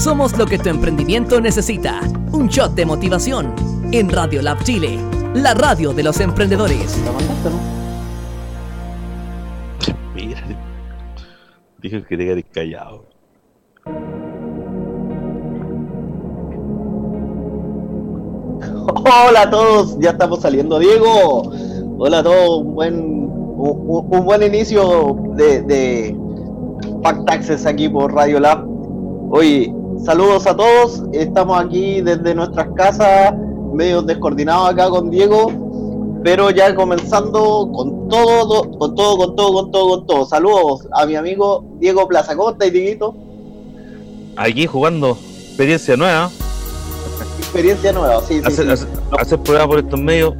Somos lo que tu emprendimiento necesita. Un shot de motivación en Radio Lab Chile, la radio de los emprendedores. Mira, dije que te quedaste callado. Hola a todos, ya estamos saliendo, Diego. Hola a todos, un buen, un, buen inicio de, de Taxes aquí por Radio Lab. Oye, saludos a todos, estamos aquí desde nuestras casas, medio descoordinados acá con Diego, pero ya comenzando con todo, con todo, con todo, con todo, con todo. Saludos a mi amigo Diego Plaza, ¿cómo estáis, Dieguito? Aquí jugando, experiencia nueva experiencia nueva, sí, hacer, sí, hacer, pruebas por estos medios,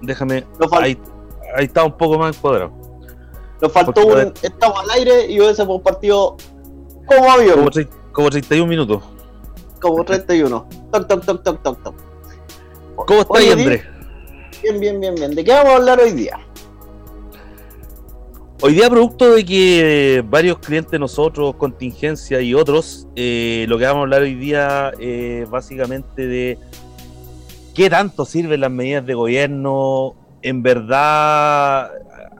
déjame. Ahí, ahí, está un poco más cuadrado. Nos faltó un. Estamos al aire y un partido como avión. Como, como 31 minutos. Como 31. toc, toc, toc, toc, toc, toc. ¿Cómo está, Andrés? Bien, bien, bien, bien. ¿De qué vamos a hablar hoy día? Hoy día, producto de que varios clientes nosotros, contingencia y otros, eh, lo que vamos a hablar hoy día es básicamente de qué tanto sirven las medidas de gobierno, en verdad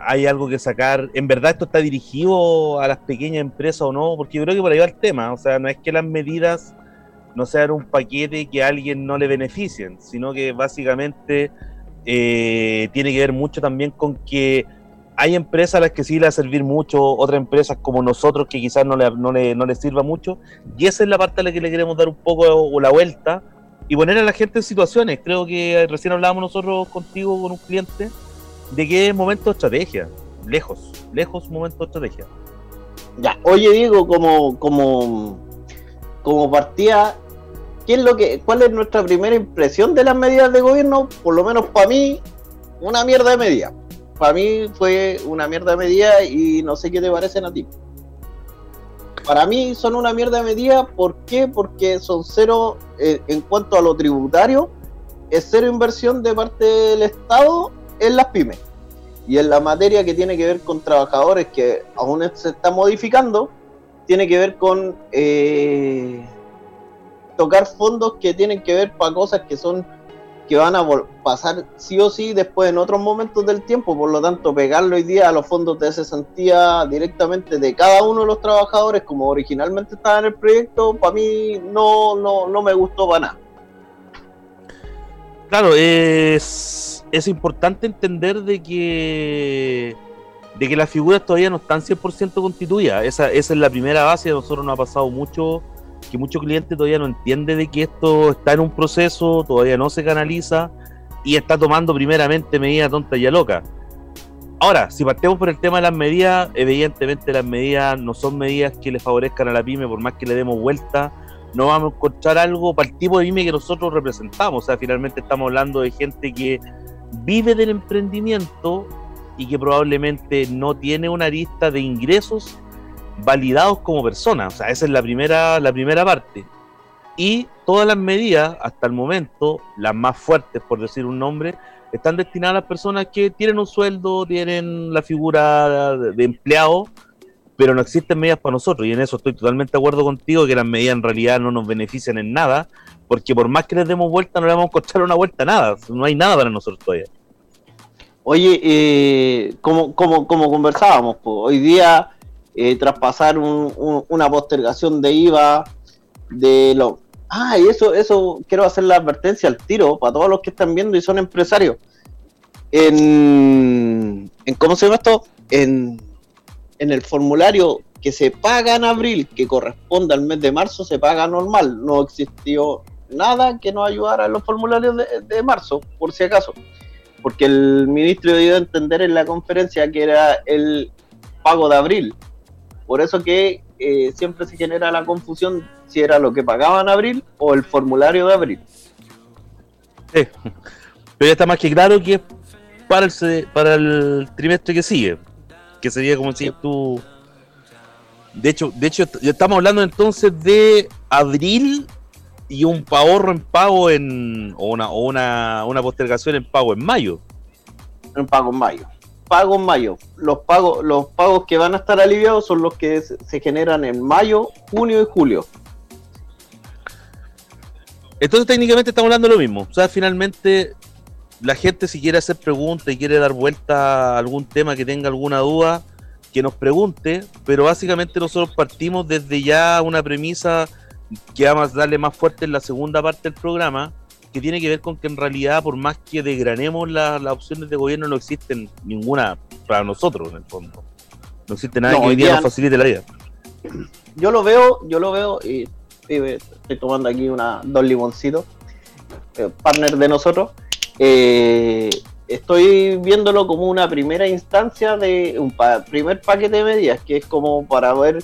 hay algo que sacar, en verdad esto está dirigido a las pequeñas empresas o no, porque creo que por ahí va el tema, o sea, no es que las medidas no sean un paquete que a alguien no le beneficien, sino que básicamente eh, tiene que ver mucho también con que hay empresas a las que sí le va a servir mucho, otras empresas como nosotros que quizás no le, no le, no le sirva mucho, y esa es la parte a la que le queremos dar un poco la vuelta y poner a la gente en situaciones. Creo que recién hablábamos nosotros contigo con un cliente de que momento estrategia, lejos, lejos momento de estrategia. Ya, oye Diego, como, como, como partía, ¿qué es lo que, ¿cuál es nuestra primera impresión de las medidas de gobierno? Por lo menos para mí, una mierda de medida para mí fue una mierda de medida y no sé qué te parecen a ti. Para mí son una mierda de medida, ¿por qué? Porque son cero eh, en cuanto a lo tributario, es cero inversión de parte del Estado en las pymes. Y en la materia que tiene que ver con trabajadores que aún se está modificando, tiene que ver con eh, tocar fondos que tienen que ver para cosas que son que van a pasar sí o sí después en otros momentos del tiempo, por lo tanto pegarlo hoy día a los fondos de cesantía directamente de cada uno de los trabajadores como originalmente estaba en el proyecto, para mí no, no, no me gustó para nada. Claro, es, es importante entender de que de que las figuras todavía no están 100% constituidas. Esa, esa es la primera base, a nosotros nos ha pasado mucho que muchos clientes todavía no entiende de que esto está en un proceso, todavía no se canaliza y está tomando primeramente medidas tontas y locas. Ahora, si partimos por el tema de las medidas, evidentemente las medidas no son medidas que le favorezcan a la pyme, por más que le demos vuelta, no vamos a encontrar algo para el tipo de pyme que nosotros representamos. O sea, finalmente estamos hablando de gente que vive del emprendimiento y que probablemente no tiene una lista de ingresos validados como personas. O sea, esa es la primera, la primera parte. Y todas las medidas, hasta el momento, las más fuertes, por decir un nombre, están destinadas a las personas que tienen un sueldo, tienen la figura de empleado, pero no existen medidas para nosotros. Y en eso estoy totalmente de acuerdo contigo, que las medidas en realidad no nos benefician en nada, porque por más que les demos vuelta, no le vamos a encontrar una vuelta a nada. No hay nada para nosotros todavía. Oye, eh, como, como, como conversábamos, hoy día eh, traspasar una postergación de IVA de lo ah y eso eso quiero hacer la advertencia al tiro para todos los que están viendo y son empresarios en, en cómo se llama esto en, en el formulario que se paga en abril que corresponde al mes de marzo se paga normal no existió nada que nos ayudara en los formularios de, de marzo por si acaso porque el ministro dio a entender en la conferencia que era el pago de abril por eso que eh, siempre se genera la confusión si era lo que pagaban en abril o el formulario de abril. Sí. Pero ya está más que claro que es para el, para el trimestre que sigue. Que sería como si tú. De hecho, de hecho, estamos hablando entonces de abril y un ahorro en pago en. o una, o una, una postergación en pago en mayo. En pago en mayo pago en mayo. Los pagos, los pagos que van a estar aliviados son los que se generan en mayo, junio y julio. Entonces técnicamente estamos hablando de lo mismo. O sea, finalmente la gente si quiere hacer preguntas y quiere dar vuelta a algún tema que tenga alguna duda, que nos pregunte, pero básicamente nosotros partimos desde ya una premisa que vamos a darle más fuerte en la segunda parte del programa, que tiene que ver con que en realidad por más que desgranemos las opciones de gobierno no existen ninguna para nosotros en el fondo. No existe nada que hoy día nos facilite la vida. Yo lo veo, yo lo veo y, estoy tomando aquí una dos limoncitos, eh, partner de nosotros. Eh, estoy viéndolo como una primera instancia de un primer paquete de medidas, que es como para ver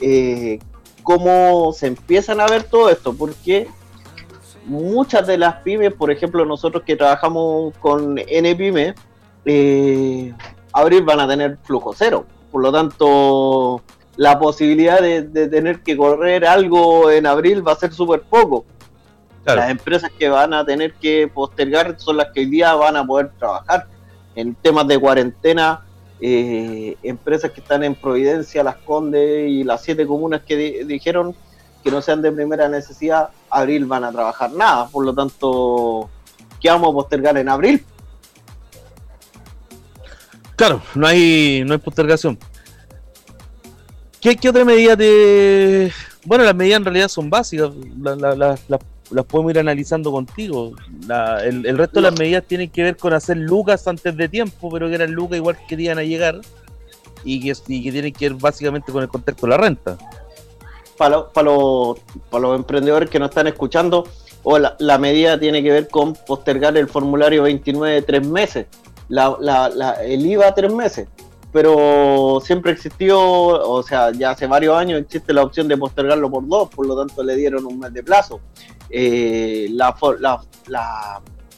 eh, cómo se empiezan a ver todo esto, porque muchas de las pymes, por ejemplo, nosotros que trabajamos con NPyme, eh, abril van a tener flujo cero. Por lo tanto, la posibilidad de, tener que correr algo en abril va a ser súper poco. Las empresas que van a tener que postergar son las que hoy día van a poder trabajar. En temas de cuarentena, eh, empresas que están en Providencia, Las Condes y las siete comunas que dijeron que no sean de primera necesidad, abril van a trabajar nada. Por lo tanto, ¿qué vamos a postergar en abril? Claro, no hay, no hay postergación. ¿Qué, qué otra medida de...? Bueno, las medidas en realidad son básicas. las las podemos ir analizando contigo. el, resto de las medidas tienen que ver con hacer lucas antes de tiempo, pero que eran lucas igual que querían a llegar y que, que tienen que ver básicamente con el contexto de la renta. Para, para, los, para los emprendedores que nos están escuchando, o la, medida tiene que ver con postergar el formulario 29 tres meses, el IVA tres meses pero siempre existió, o sea, ya hace varios años existe la opción de postergarlo por dos, por lo tanto le dieron un mes de plazo. Eh, la,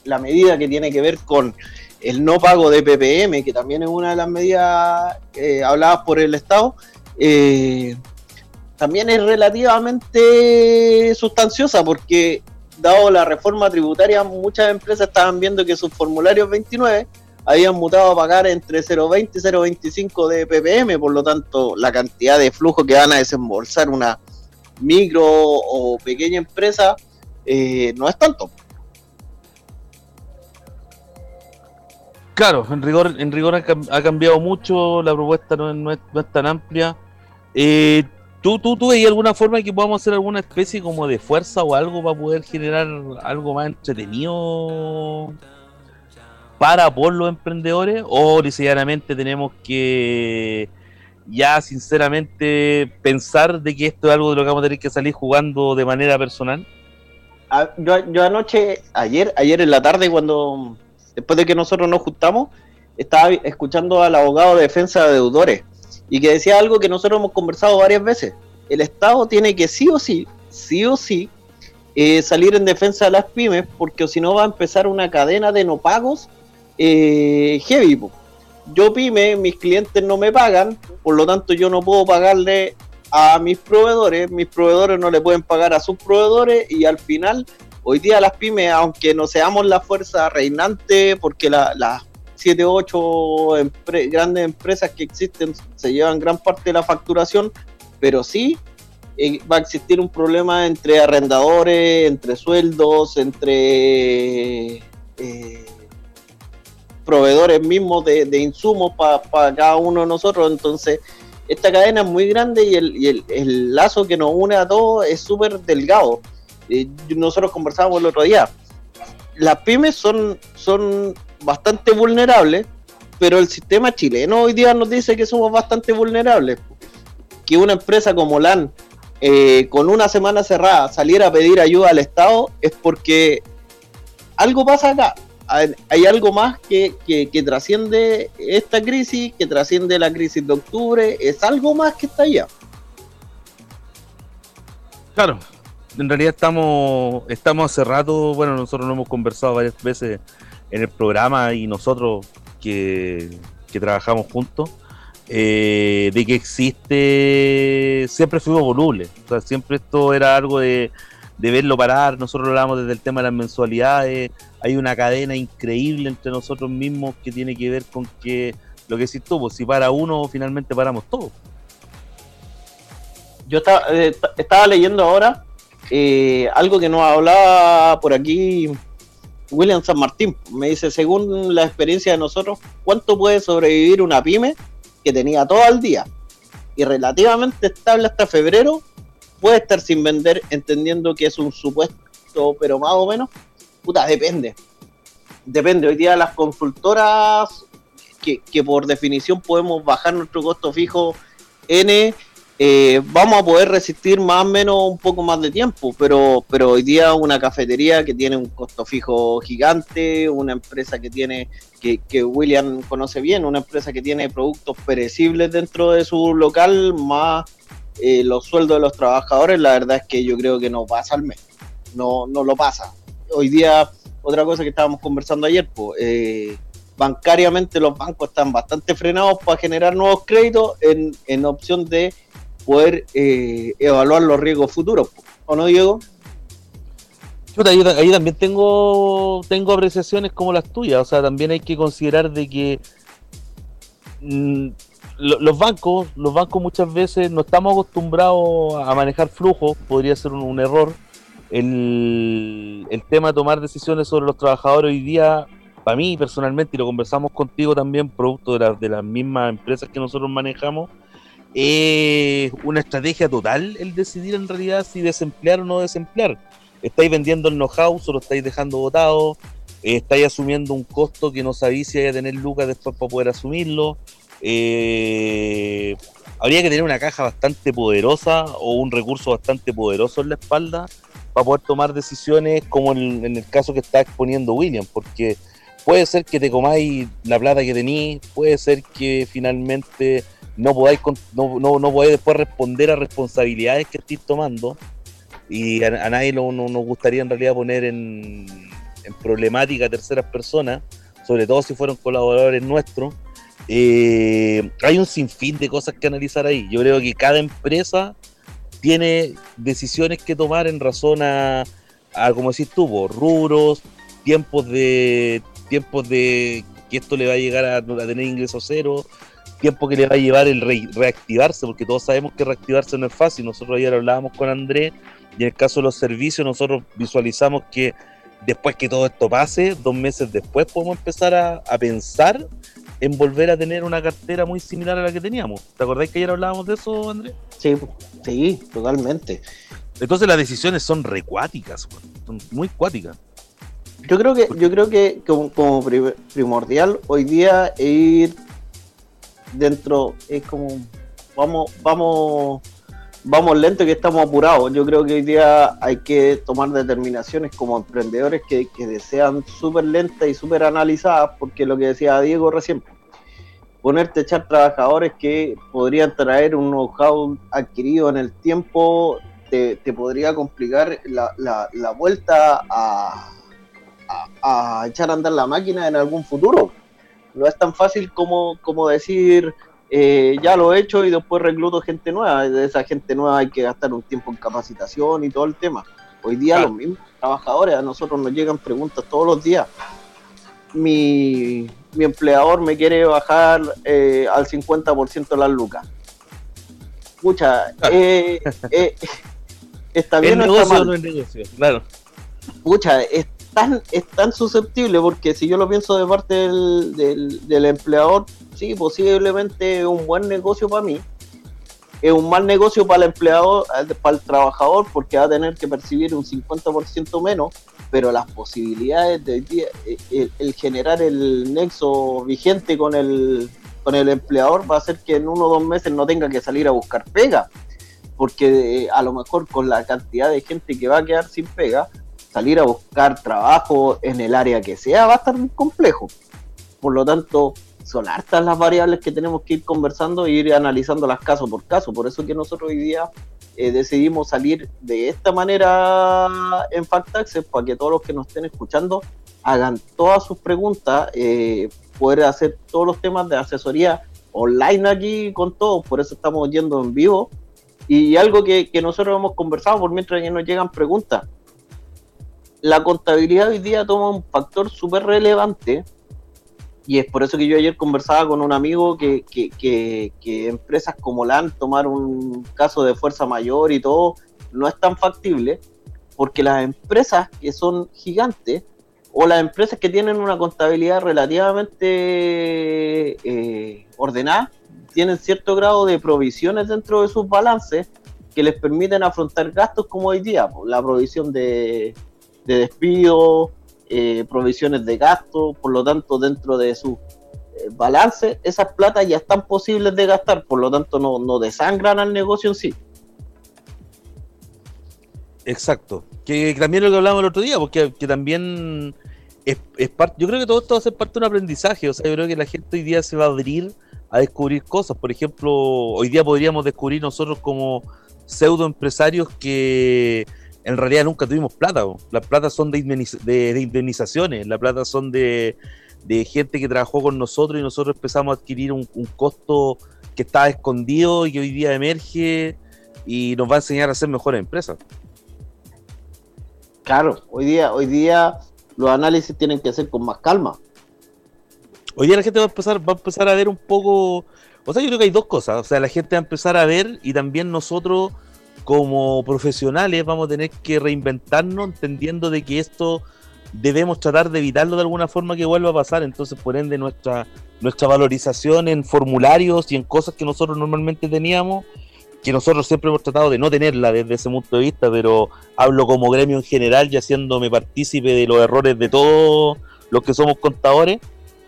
la, medida que tiene que ver con el no pago de PPM, que también es una de las medidas eh, habladas por el Estado, eh, también es relativamente sustanciosa porque dado la reforma tributaria muchas empresas estaban viendo que sus formularios 29 habían mutado a pagar entre 0,20 y 0,25 de ppm, por lo tanto la cantidad de flujo que van a desembolsar una micro o pequeña empresa eh, no es tanto. Claro, en rigor, en rigor ha, cambiado mucho, la propuesta no es, tan amplia. Eh, ¿Tú, tú, ¿Tú veías alguna forma que podamos hacer alguna especie como de fuerza o algo para poder generar algo más entretenido para por los emprendedores o necesariamente tenemos que ya sinceramente pensar de que esto es algo de lo que vamos a tener que salir jugando de manera personal? Ah, yo, anoche, ayer, ayer en la tarde, cuando después de que nosotros nos juntamos, estaba escuchando al abogado de defensa de deudores y que decía algo que nosotros hemos conversado varias veces. El Estado tiene que sí o sí, sí o sí, eh, salir en defensa de las pymes porque si no va a empezar una cadena de no pagos eh, heavy. Yo pyme, mis clientes no me pagan, por lo tanto yo no puedo pagarle a mis proveedores, mis proveedores no le pueden pagar a sus proveedores y al final, hoy día las pymes, aunque no seamos la fuerza reinante, porque las 7, 8 grandes empresas que existen se llevan gran parte de la facturación, pero sí eh, va a existir un problema entre arrendadores, entre sueldos, entre... Eh, proveedores mismos de, insumos para cada uno de nosotros. Entonces, esta cadena es muy grande y el, lazo que nos une a todos es súper delgado. Eh, nosotros conversábamos el otro día. Las pymes son, son bastante vulnerables, pero el sistema chileno hoy día nos dice que somos bastante vulnerables. Que una empresa como LAN, eh, con una semana cerrada, saliera a pedir ayuda al Estado es porque algo pasa acá hay algo más que, trasciende esta crisis, que trasciende la crisis de octubre, es algo más que está allá. Claro, en realidad estamos, estamos hace rato, bueno, nosotros lo hemos conversado varias veces en el programa y nosotros que, trabajamos juntos, eh, de que existe, siempre fuimos volubles, o sea, siempre esto era algo de, de verlo parar, nosotros hablamos desde el tema de las mensualidades, hay una cadena increíble entre nosotros mismos que tiene que ver con que lo que decís tú, pues si para uno, finalmente paramos todos. Yo estaba, eh, estaba leyendo ahora eh, algo que nos hablaba por aquí William San Martín. Me dice, según la experiencia de nosotros, ¿cuánto puede sobrevivir una pyme que tenía todo el día y relativamente estable hasta febrero? Puede estar sin vender, entendiendo que es un supuesto, pero más o menos, puta, depende. Depende. Hoy día las consultoras, que, que por definición podemos bajar nuestro costo fijo N eh, vamos a poder resistir más o menos un poco más de tiempo, pero, pero hoy día una cafetería que tiene un costo fijo gigante, una empresa que tiene, que, que William conoce bien, una empresa que tiene productos perecibles dentro de su local, más eh, los sueldos de los trabajadores, la verdad es que yo creo que no pasa al mes, no, no lo pasa. Hoy día, otra cosa que estábamos conversando ayer, pues, bancariamente los bancos están bastante frenados para generar nuevos créditos en, en opción de poder eh, evaluar los riesgos futuros. ¿O no, Diego? ahí, también tengo, tengo apreciaciones como las tuyas. O sea, también hay que considerar de que mm, los bancos, los bancos muchas veces no estamos acostumbrados a manejar flujos, podría ser un, error. El, el, tema de tomar decisiones sobre los trabajadores hoy día, para mí personalmente, y lo conversamos contigo también, producto de, de las mismas empresas que nosotros manejamos, es una estrategia total el decidir en realidad si desemplear o no desemplear. Estáis vendiendo el know-how, o lo estáis dejando botado, eh, estáis asumiendo un costo que no sabéis si hay a tener lucas después para poder asumirlo. Eh, habría que tener una caja bastante poderosa o un recurso bastante poderoso en la espalda para poder tomar decisiones como en, en el caso que está exponiendo William, porque puede ser que te comáis la plata que tenéis, puede ser que finalmente no podáis, no, no, no podáis después responder a responsabilidades que estéis tomando y a, nadie no, nos gustaría en realidad poner en, en, problemática a terceras personas, sobre todo si fueron colaboradores nuestros. Eh, hay un sinfín de cosas que analizar ahí. Yo creo que cada empresa tiene decisiones que tomar en razón a, a como decís tú, rubros, tiempos de tiempos de que esto le va a llegar a, a tener ingresos cero, tiempo que le va a llevar el reactivarse, porque todos sabemos que reactivarse no es fácil. Nosotros ayer hablábamos con Andrés y en el caso de los servicios nosotros visualizamos que después que todo esto pase, dos meses después podemos empezar a, pensar en volver a tener una cartera muy similar a la que teníamos. ¿Te acordáis que ayer hablábamos de eso, Andrés? Sí, sí, totalmente. Entonces las decisiones son recuáticas, son muy cuáticas. Yo creo que, yo creo que como, como primordial hoy día ir dentro es como vamos, vamos, vamos lento que estamos apurados. Yo creo que hoy día hay que tomar determinaciones como emprendedores que, desean súper lentas y súper analizadas, porque lo que decía Diego recién, ponerte a echar trabajadores que podrían traer un know-how adquirido en el tiempo, te, podría complicar la, la, vuelta a, a, a echar a andar la máquina en algún futuro no es tan fácil como, como decir, eh, ya lo he hecho y después recluto gente nueva. De esa gente nueva hay que gastar un tiempo en capacitación y todo el tema. Hoy día los mismos trabajadores, a nosotros nos llegan preguntas todos los días. Mi, mi empleador me quiere bajar eh, al 50% las lucas. Pucha, eh, eh, está bien o está mal. claro. Pucha, es, tan, es tan susceptible porque si yo lo pienso de parte del, del, empleador, sí, posiblemente es un buen negocio para mí. Es un mal negocio para el empleador, eh, para el trabajador, porque va a tener que percibir un 50% menos, pero las posibilidades de eh, el, el, generar el nexo vigente con el, con el empleador va a hacer que en uno o dos meses no tenga que salir a buscar pega, porque eh, a lo mejor con la cantidad de gente que va a quedar sin pega, salir a buscar trabajo en el área que sea va a estar muy complejo. Por lo tanto, son hartas las variables que tenemos que ir conversando e ir analizando las caso por caso. Por eso que nosotros hoy día eh, decidimos salir de esta manera en Factaxes para que todos los que nos estén escuchando hagan todas sus preguntas, eh, poder hacer todos los temas de asesoría online aquí con todos. Por eso estamos yendo en vivo. Y algo que, que nosotros hemos conversado por mientras que nos llegan preguntas la contabilidad hoy día toma un factor súper relevante y es por eso que yo ayer conversaba con un amigo que, que, que, empresas como LAN tomar un caso de fuerza mayor y todo no es tan factible porque las empresas que son gigantes o las empresas que tienen una contabilidad relativamente eh, ordenada tienen cierto grado de provisiones dentro de sus balances que les permiten afrontar gastos como hoy día, la provisión de, despido, eh, provisiones de gasto, por lo tanto dentro de su eh, balance esas platas ya están posibles de gastar, por lo tanto no, no desangran al negocio en sí. Exacto, que, también lo que hablamos el otro día, porque que también es, es parte, yo creo que todo esto va a ser parte de un aprendizaje, o sea, yo creo que la gente hoy día se va a abrir a descubrir cosas, por ejemplo, hoy día podríamos descubrir nosotros como pseudo empresarios que en realidad nunca tuvimos plata. Las platas son de, indemnizaciones, las plata son de, gente que trabajó con nosotros y nosotros empezamos a adquirir un, costo que estaba escondido y que hoy día emerge y nos va a enseñar a ser mejores empresas. Claro, hoy día, hoy día los análisis tienen que ser con más calma. Hoy día la gente va a empezar, va a empezar a ver un poco o sea, yo creo que hay dos cosas. O sea, la gente va a empezar a ver y también nosotros como profesionales vamos a tener que reinventarnos entendiendo de que esto debemos tratar de evitarlo de alguna forma que vuelva a pasar. Entonces, por ende, nuestra, nuestra valorización en formularios y en cosas que nosotros normalmente teníamos, que nosotros siempre hemos tratado de no tenerla desde ese punto de vista, pero hablo como gremio en general y haciéndome partícipe de los errores de todos los que somos contadores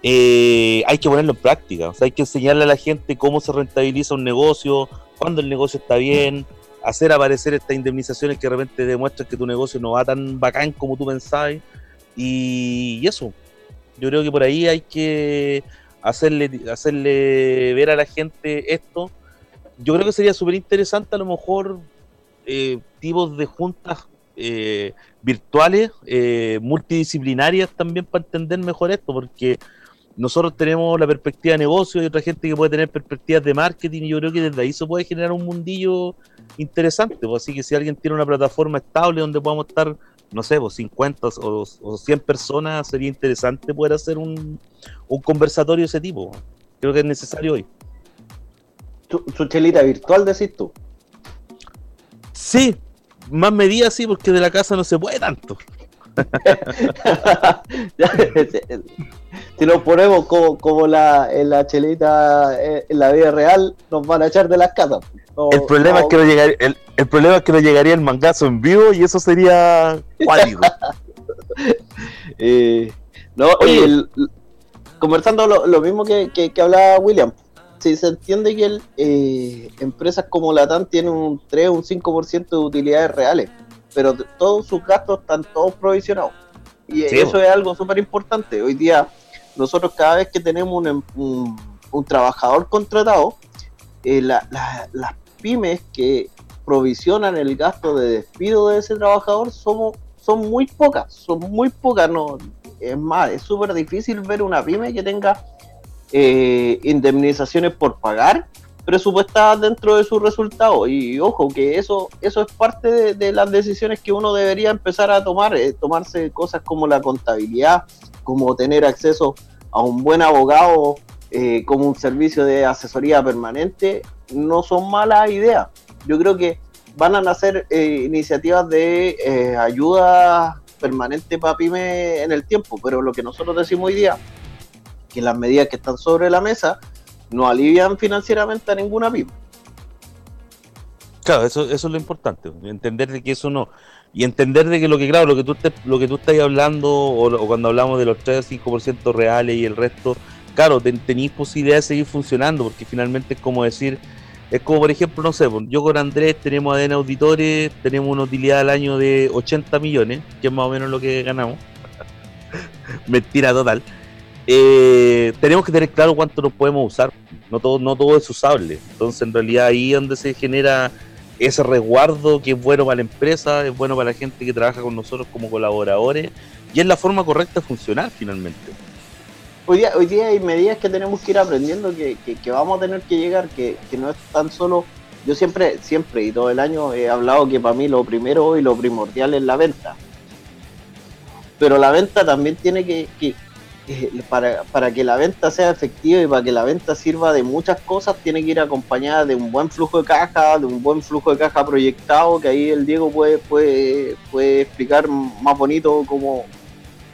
eh, hay que ponerlo en práctica. O sea, hay que enseñarle a la gente cómo se rentabiliza un negocio, cuándo el negocio está bien, hacer aparecer estas indemnizaciones que de repente demuestran que tu negocio no va tan bacán como tú pensabas. Y, eso, yo creo que por ahí hay que hacerle, hacerle ver a la gente esto. Yo creo que sería súper interesante a lo mejor eh, tipos de juntas eh, virtuales, multidisciplinarias también para entender mejor esto, porque nosotros tenemos la perspectiva de negocio y otra gente que puede tener perspectivas de marketing y yo creo que desde ahí se puede generar un mundillo interesante. Pues, así que si alguien tiene una plataforma estable donde podamos estar, no sé, pues 50 o, o 100 personas, sería interesante poder hacer un, conversatorio de ese tipo. Creo que es necesario hoy. ¿Su, chelita virtual decís tú? Sí, más medidas sí, porque de la casa no se puede tanto. si nos ponemos como, la, en la chelita eh, en la vida real, nos van a echar de las casas. el, problema es que no llegaría, el, problema es que no llegaría el mangazo en vivo y eso sería cuálido. Eh, no, oye, conversando lo, mismo que, que, hablaba William, si se entiende que eh, empresas como Latam tienen un 3 o un 5% de utilidades reales pero todos sus gastos están todos provisionados. Y eso es algo súper importante. Hoy día, nosotros cada vez que tenemos un, un, trabajador contratado, eh, las pymes que provisionan el gasto de despido de ese trabajador somos, son muy pocas, son muy pocas. No, es más, es súper difícil ver una pyme que tenga eh, indemnizaciones por pagar presupuestadas dentro de su resultado. Y ojo, que eso, eso es parte de, las decisiones que uno debería empezar a tomar, eh, tomarse cosas como la contabilidad, como tener acceso a un buen abogado, eh, como un servicio de asesoría permanente, no son malas ideas. Yo creo que van a nacer eh, iniciativas de ayuda permanente para PYME en el tiempo, pero lo que nosotros decimos hoy día, que las medidas que están sobre la mesa, no alivian financieramente a ninguna pyme. Claro, eso, eso es lo importante, entender de que eso no. Y entender de que lo que, claro, lo que tú, te, lo que tú estás hablando, o, cuando hablamos de los 3 5% reales y el resto, claro, tenéis posibilidad de seguir funcionando, porque finalmente es como decir, es como por ejemplo, no sé, yo con Andrés tenemos ADN Auditores, tenemos una utilidad al año de 80 millones, que es más o menos lo que ganamos. Mentira total. Eh, tenemos que tener claro cuánto nos podemos usar. No todo, no todo es usable. Entonces, en realidad, ahí es donde se genera ese resguardo que es bueno para la empresa, es bueno para la gente que trabaja con nosotros como colaboradores y es la forma correcta de funcionar finalmente. Hoy día, hoy día hay medidas que tenemos que ir aprendiendo, que, que, vamos a tener que llegar, que, que, no es tan solo. Yo siempre, siempre y todo el año he hablado que para mí lo primero y lo primordial es la venta. Pero la venta también tiene que, eh, para, para, que la venta sea efectiva y para que la venta sirva de muchas cosas, tiene que ir acompañada de un buen flujo de caja, de un buen flujo de caja proyectado, que ahí el Diego puede, puede, puede explicar más bonito cómo,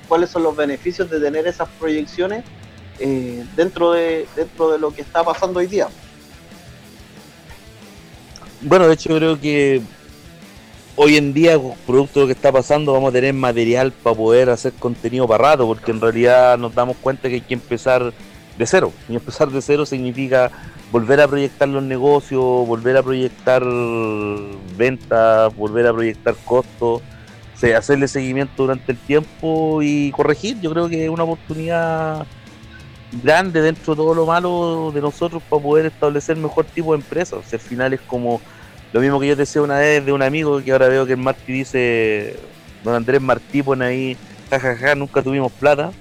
cuáles son los beneficios de tener esas proyecciones eh, dentro, de, dentro de lo que está pasando hoy día. Bueno, de hecho creo que hoy en día, producto de lo que está pasando, vamos a tener material para poder hacer contenido para rato, porque en realidad nos damos cuenta que hay que empezar de cero. Y empezar de cero significa volver a proyectar los negocios, volver a proyectar ventas, volver a proyectar costos, hacerle seguimiento durante el tiempo y corregir. Yo creo que es una oportunidad grande dentro de todo lo malo de nosotros para poder establecer mejor tipo de empresas. al final es como lo mismo que yo decía una vez de un amigo que ahora veo que el Martí dice, don Andrés Martí pone ahí, jajaja, nunca tuvimos plata.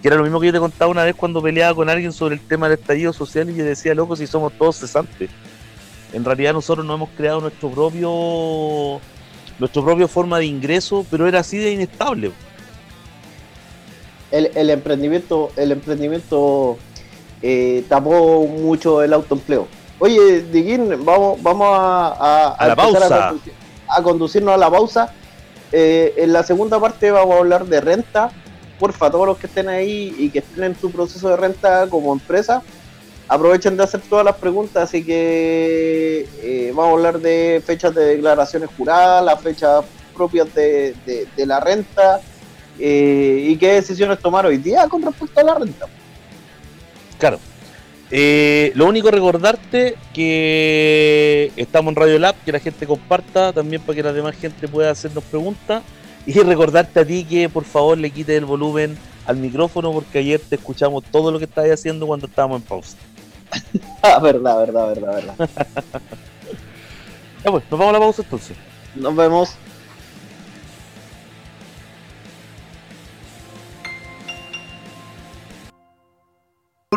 Que era lo mismo que yo te contaba una vez cuando peleaba con alguien sobre el tema del estallido social y yo decía, loco, si somos todos cesantes. En realidad nosotros no hemos creado nuestro propio nuestra propia forma de ingreso, pero era así de inestable. El, el emprendimiento, el emprendimiento eh, tapó mucho el autoempleo. Oye, Diguín, vamos, vamos a, a, la pausa. A, conducirnos a la pausa. Eh, en la segunda parte vamos a hablar de renta. Porfa, todos los que estén ahí y que estén en su proceso de renta como empresa, aprovechen de hacer todas las preguntas. Así que eh, vamos a hablar de fechas de declaraciones juradas, las fechas propias de, de, la renta eh, y qué decisiones tomar hoy día con respecto a la renta. Claro. Eh, lo único recordarte que estamos en Radio Lab, que la gente comparta también para que la demás gente pueda hacernos preguntas. Y recordarte a ti que por favor le quites el volumen al micrófono porque ayer te escuchamos todo lo que estabas haciendo cuando estábamos en pausa. ah, verdad, verdad, verdad, verdad. ya pues, nos vamos a la pausa entonces. Nos vemos.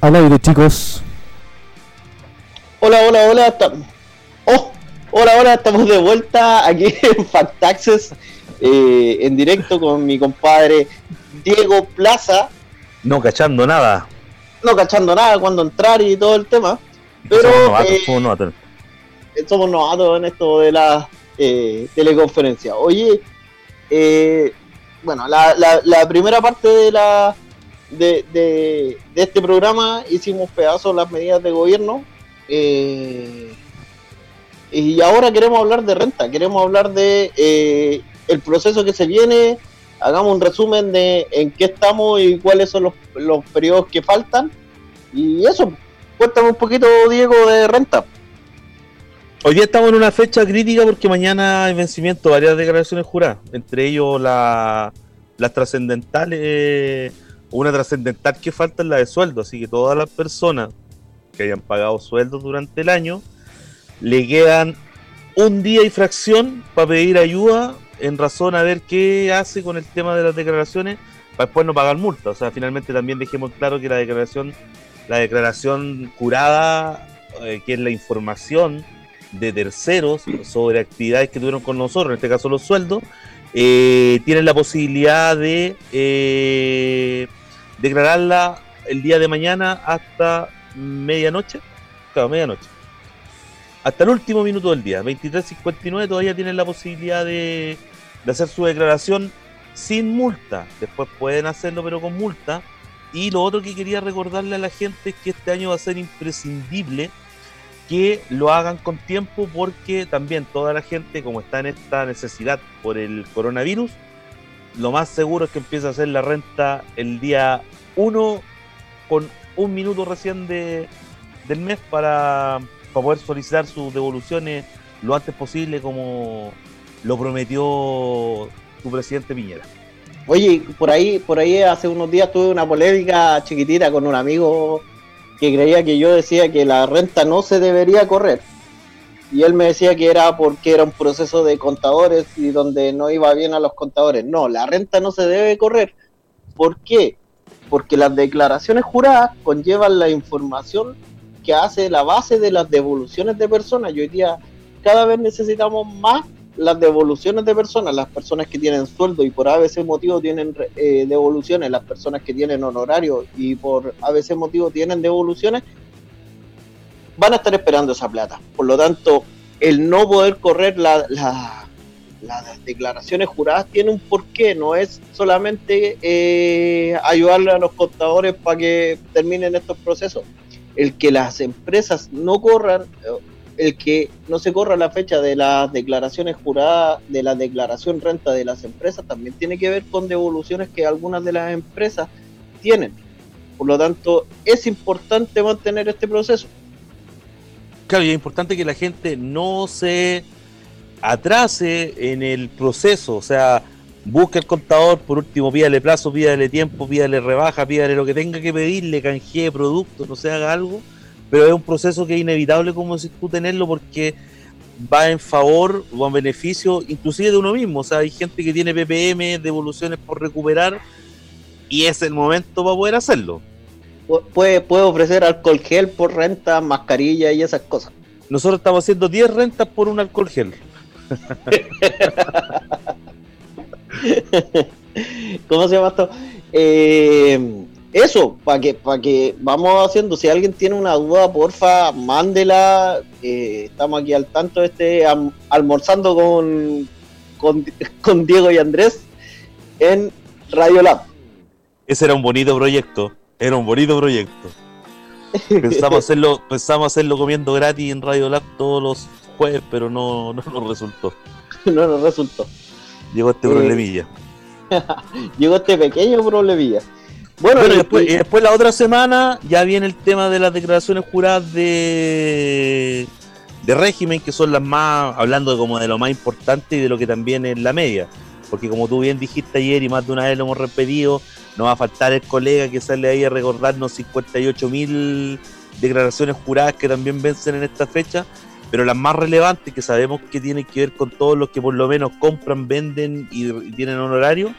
Al aire, chicos. Hola, hola, hola. Oh, hola, hola. Estamos de vuelta aquí en Fact Access, eh, en directo con mi compadre Diego Plaza. No cachando nada. No cachando nada cuando entrar y todo el tema. Pero somos novatos, eh, somos novatos. en esto de la eh, teleconferencia. Oye, bueno, la, la primera parte de la de, de, este programa hicimos pedazos las medidas de gobierno. Eh, y ahora queremos hablar de renta, queremos hablar de eh, el proceso que se viene. Hagamos un resumen de en qué estamos y cuáles son los, los periodos que faltan. Y eso, cuéntame un poquito, Diego, de renta. Hoy estamos en una fecha crítica porque mañana hay vencimiento varias declaraciones juradas, entre ellos la, las trascendentales una trascendental que falta es la de sueldo, así que todas las personas que hayan pagado sueldos durante el año le quedan un día y fracción para pedir ayuda en razón a ver qué hace con el tema de las declaraciones para después no pagar multa. O sea, finalmente también dejemos claro que la declaración, la declaración curada, eh, que es la información de terceros sobre actividades que tuvieron con nosotros, en este caso los sueldos, eh, tienen la posibilidad de eh, declararla el día de mañana hasta medianoche. Claro, medianoche. Hasta el último minuto del día, 23.59, todavía tienen la posibilidad de, hacer su declaración sin multa. Después pueden hacerlo, pero con multa. Y lo otro que quería recordarle a la gente es que este año va a ser imprescindible que lo hagan con tiempo porque también toda la gente, como está en esta necesidad por el coronavirus, lo más seguro es que empiece a hacer la renta el día 1 con un minuto recién de, del mes para, poder solicitar sus devoluciones lo antes posible como lo prometió su presidente Piñera. Oye, por ahí, por ahí hace unos días tuve una polémica chiquitita con un amigo que creía que yo decía que la renta no se debería correr. Y él me decía que era porque era un proceso de contadores y donde no iba bien a los contadores. No, la renta no se debe correr. ¿Por qué? Porque las declaraciones juradas conllevan la información que hace la base de las devoluciones de personas. Y hoy día cada vez necesitamos más las devoluciones de personas, las personas que tienen sueldo y por ABC motivo tienen eh, devoluciones, las personas que tienen honorario y por ABC motivo tienen devoluciones, van a estar esperando esa plata. Por lo tanto, el no poder correr la, las declaraciones juradas tiene un porqué, no es solamente eh, ayudarle a los contadores para que terminen estos procesos. El que las empresas no corran el que no se corra la fecha de las declaraciones juradas, de la declaración renta de las empresas, también tiene que ver con devoluciones que algunas de las empresas tienen. Por lo tanto, es importante mantener este proceso. Claro, y es importante que la gente no se atrase en el proceso, o sea, busque al contador, por último, pídale plazo, pídale tiempo, pídale rebaja, pídale lo que tenga que pedirle, canjee productos, no se haga algo pero es un proceso que es inevitable como si tú tenerlo porque va en favor o en beneficio inclusive de uno mismo. O sea, hay gente que tiene PPM, devoluciones por recuperar y es el momento para poder hacerlo. Puede, puede ofrecer alcohol gel por renta, mascarilla y esas cosas. Nosotros estamos haciendo 10 rentas por un alcohol gel. ¿Cómo se llama esto? Eh, eso, para que, para que vamos haciendo, si alguien tiene una duda, porfa, mándela. Eh, estamos aquí al tanto, este almorzando con, con, Diego y Andrés en Radio Lab. Ese era un bonito proyecto, era un bonito proyecto. Pensamos hacerlo, pensamos hacerlo comiendo gratis en Radio Lab todos los jueves, pero no, no nos resultó. no nos resultó. Llegó este problemilla. Llegó este pequeño problemilla. Bueno, y, después, la otra semana ya viene el tema de las declaraciones juradas de, de régimen, que son las más, hablando como de lo más importante y de lo que también es la media. Porque como tú bien dijiste ayer y más de una vez lo hemos repetido, no va a faltar el colega que sale ahí a recordarnos 58 mil declaraciones juradas que también vencen en esta fecha, pero las más relevantes que sabemos que tienen que ver con todos los que por lo menos compran, venden y tienen honorario,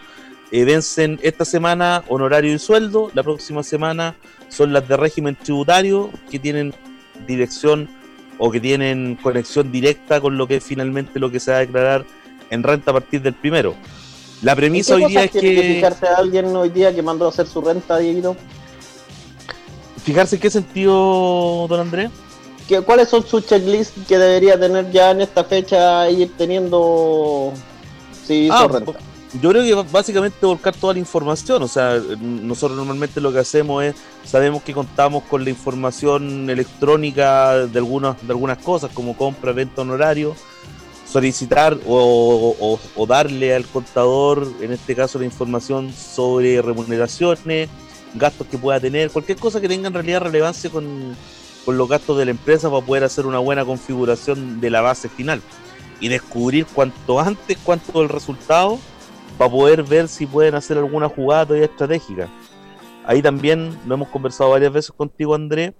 eh, vencen esta semana honorario y sueldo, la próxima semana son las de régimen tributario que tienen dirección o que tienen conexión directa con lo que es finalmente lo que se va a declarar en renta a partir del primero. La premisa hoy día es que... que fijarse a alguien hoy día que mandó a hacer su renta, Diego? ¿Fijarse en qué sentido, don Andrés? ¿Cuáles son sus checklists que debería tener ya en esta fecha ir teniendo si hizo ah, renta? yo creo que básicamente volcar toda la información, o sea, nosotros normalmente lo que hacemos es, sabemos que contamos con la información electrónica de algunas, de algunas cosas, como compra, venta, honorario, solicitar o, darle al contador, en este caso, la información sobre remuneraciones, gastos que pueda tener, cualquier cosa que tenga en realidad relevancia con, con los gastos de la empresa para poder hacer una buena configuración de la base final y descubrir cuanto antes cuánto el resultado para poder ver si pueden hacer alguna jugada todavía estratégica. Ahí también lo hemos conversado varias veces contigo, André,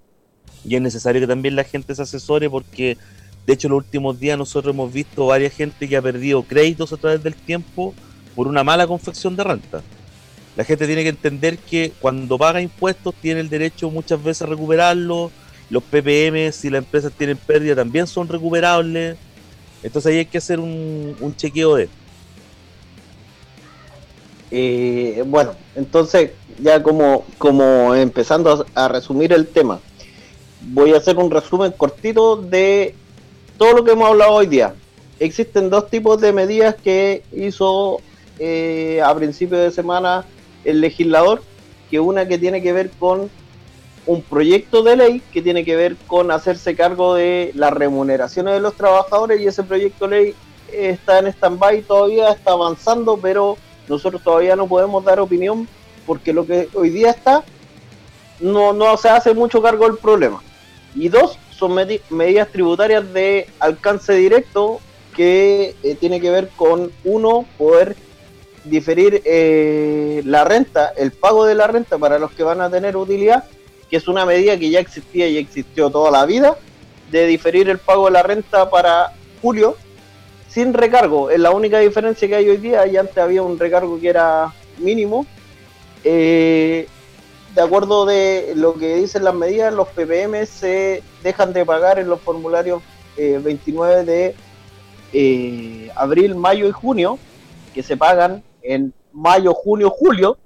y es necesario que también la gente se asesore porque, de hecho, los últimos días nosotros hemos visto varias gente que ha perdido créditos a través del tiempo por una mala confección de renta. La gente tiene que entender que cuando paga impuestos tiene el derecho muchas veces a recuperarlo. Los PPM, si las empresas tienen pérdida, también son recuperables. Entonces ahí hay que hacer un, chequeo de eh, bueno, entonces ya como, como empezando a, resumir el tema, voy a hacer un resumen cortito de todo lo que hemos hablado hoy día. Existen dos tipos de medidas que hizo eh, a principio de semana el legislador, que una que tiene que ver con un proyecto de ley que tiene que ver con hacerse cargo de las remuneraciones de los trabajadores y ese proyecto de ley está en stand-by todavía, está avanzando, pero nosotros todavía no podemos dar opinión porque lo que hoy día está no, no se hace mucho cargo del problema. Y dos, son medidas tributarias de alcance directo que eh, tiene que ver con, uno, poder diferir eh, la renta, el pago de la renta para los que van a tener utilidad, que es una medida que ya existía y existió toda la vida, de diferir el pago de la renta para julio sin recargo. Es la única diferencia que hay hoy día. Y antes había un recargo que era mínimo. Eh, de acuerdo de lo que dicen las medidas, los PPM se dejan de pagar en los formularios 29 eh, de eh, abril, mayo y junio, que se pagan en mayo, junio, julio.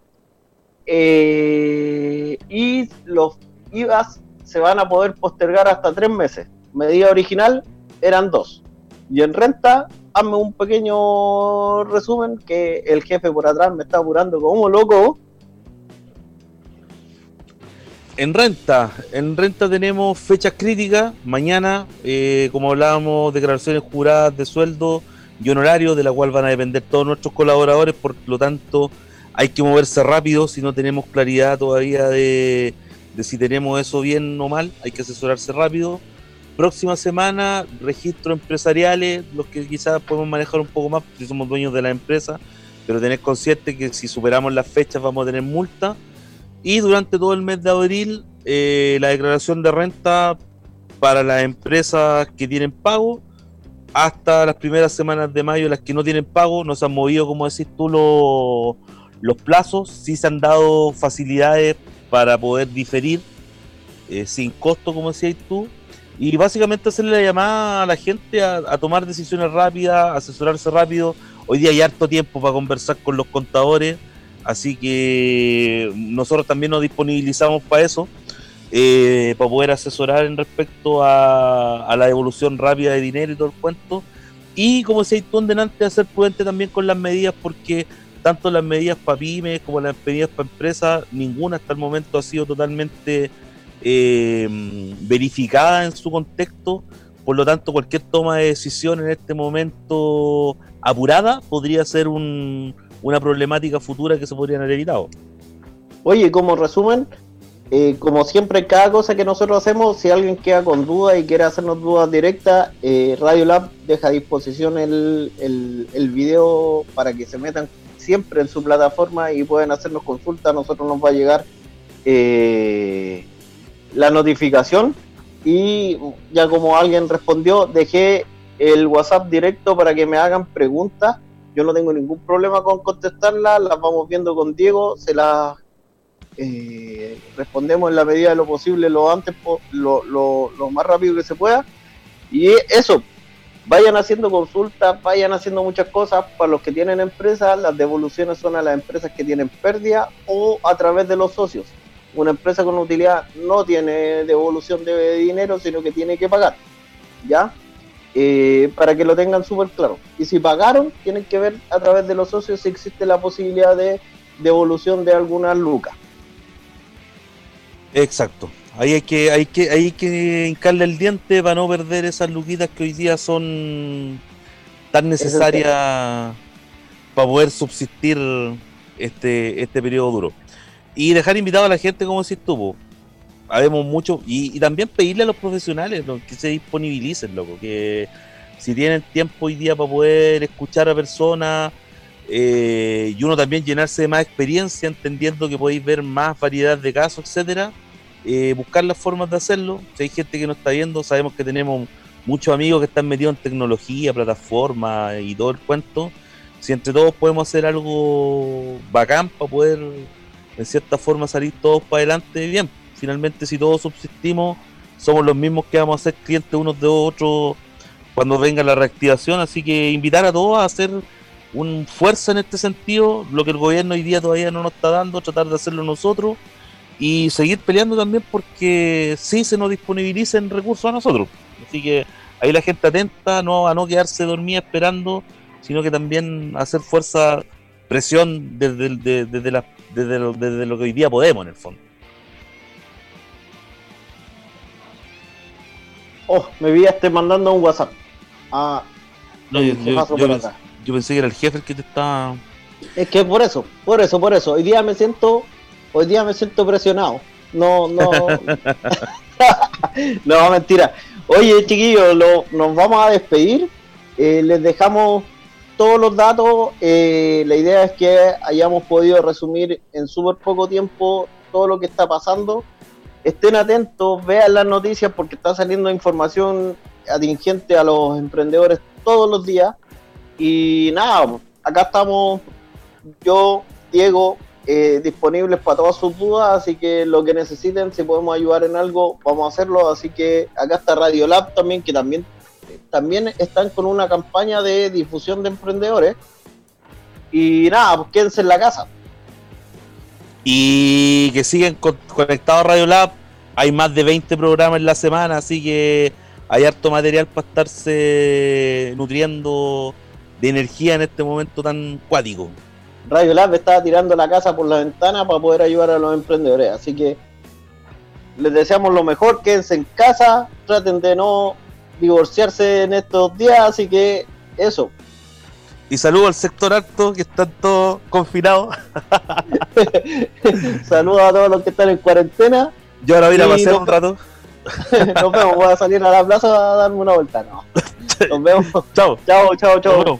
y los IVAs se van a poder postergar hasta tres meses. Medida original eran dos. Y en renta, hazme un pequeño resumen que el jefe por atrás me está apurando como loco. En renta, en renta tenemos fechas críticas. Mañana, eh, como hablábamos, declaraciones juradas de sueldo y honorario, de la cual van a depender todos nuestros colaboradores. Por lo tanto, hay que moverse rápido si no tenemos claridad todavía de, de si tenemos eso bien o mal. Hay que asesorarse rápido próxima semana, registros empresariales, los que quizás podemos manejar un poco más si somos dueños de la empresa, pero tener consciente que si superamos las fechas vamos a tener multa. Y durante todo el mes de abril, eh, la declaración de renta para las empresas que tienen pago, hasta las primeras semanas de mayo, las que no tienen pago, no se han movido, como decís tú, los, los plazos, sí se han dado facilidades para poder diferir eh, sin costo, como decías tú, y básicamente hacerle la llamada a la gente a, tomar decisiones rápidas, asesorarse rápido. Hoy día hay harto tiempo para conversar con los contadores, así que nosotros también nos disponibilizamos para eso, eh, para poder asesorar en respecto a, la devolución rápida de dinero y todo el cuento. Y como decía tú antes, hacer prudente también con las medidas, porque tanto las medidas para pymes como las medidas para empresas, ninguna hasta el momento ha sido totalmente eh, verificada en su contexto, por lo tanto cualquier toma de decisión en este momento apurada podría ser una problemática futura que se podrían haber evitado. Oye, como resumen, eh, como siempre, cada cosa que nosotros hacemos, si alguien queda con dudas y quiere hacernos dudas directas, eh, Radio Lab deja a disposición el, el, video para que se metan siempre en su plataforma y pueden hacernos consultas. A nosotros nos va a llegar eh, la notificación y ya como alguien respondió, dejé el WhatsApp directo para que me hagan preguntas. Yo no tengo ningún problema con contestarlas, las vamos viendo con Diego, se las eh, respondemos en la medida de lo posible, lo antes, lo, lo, lo más rápido que se pueda. Y eso, vayan haciendo consultas, vayan haciendo muchas cosas. Para los que tienen empresas, las devoluciones son a las empresas que tienen pérdida o a través de los socios una empresa con utilidad no tiene devolución de dinero, sino que tiene que pagar. ¿Ya? Eh, para que lo tengan súper claro. Y si pagaron, tienen que ver a través de los socios si existe la posibilidad de devolución de algunas lucas. Exacto. Ahí hay que, hay que, hay que hincarle el diente para no perder esas luquitas que hoy día son tan necesarias para poder subsistir este, este periodo duro. Y dejar invitado a la gente, como decís tú, habemos mucho. Y, también pedirle a los profesionales que se disponibilicen, loco. Que si tienen tiempo hoy día para poder escuchar a personas eh, y uno también llenarse de más experiencia, entendiendo que podéis ver más variedad de casos, etcétera, eh, buscar las formas de hacerlo. Si hay gente que no está viendo, sabemos que tenemos muchos amigos que están metidos en tecnología, plataformas y todo el cuento. Si entre todos podemos hacer algo bacán para poder en cierta forma salir todos para adelante bien. Finalmente, si todos subsistimos, somos los mismos que vamos a ser clientes unos de otros cuando venga la reactivación. Así que invitar a todos a hacer un fuerza en este sentido, lo que el gobierno hoy día todavía no nos está dando, tratar de hacerlo nosotros y seguir peleando también porque sí se nos disponibilicen recursos a nosotros. Así que ahí la gente atenta no a no quedarse dormida esperando, sino que también hacer fuerza, presión desde, desde desde desde lo que hoy día podemos, en el fondo. Oh, me vi este mandando un WhatsApp. Ah, no, yo, pensé, que era el jefe el que te estaba. Es que por eso, por eso, por eso. Hoy día me siento, hoy día me siento presionado. No, no. no, mentira. Oye, chiquillos, lo, nos vamos a despedir. Eh, les dejamos todos los datos. Eh, la idea es que hayamos podido resumir en súper poco tiempo todo lo que está pasando. Estén atentos, vean las noticias porque está saliendo información atingente a los emprendedores todos los días. Y nada, acá estamos yo, Diego, eh, disponibles para todas sus dudas, así que lo que necesiten, si podemos ayudar en algo, vamos a hacerlo. Así que acá está Radio Lab también, que también, también están con una campaña de difusión de emprendedores. Y nada, pues quédense en la casa. Y que siguen conectados a Radio Lab. Hay más de 20 programas en la semana, así que hay harto material para estarse nutriendo de energía en este momento tan cuático. Radio Lab está tirando la casa por la ventana para poder ayudar a los emprendedores. Así que les deseamos lo mejor, quédense en casa, traten de no divorciarse en estos días, así que eso. Y saludo al sector alto que están todos confinados. Saludos a todos los que están en cuarentena. Yo ahora voy a pasear un rato. Nos vemos, voy a salir a la plaza a darme una vuelta. No. Nos vemos. Chao. Chao, chao, chao.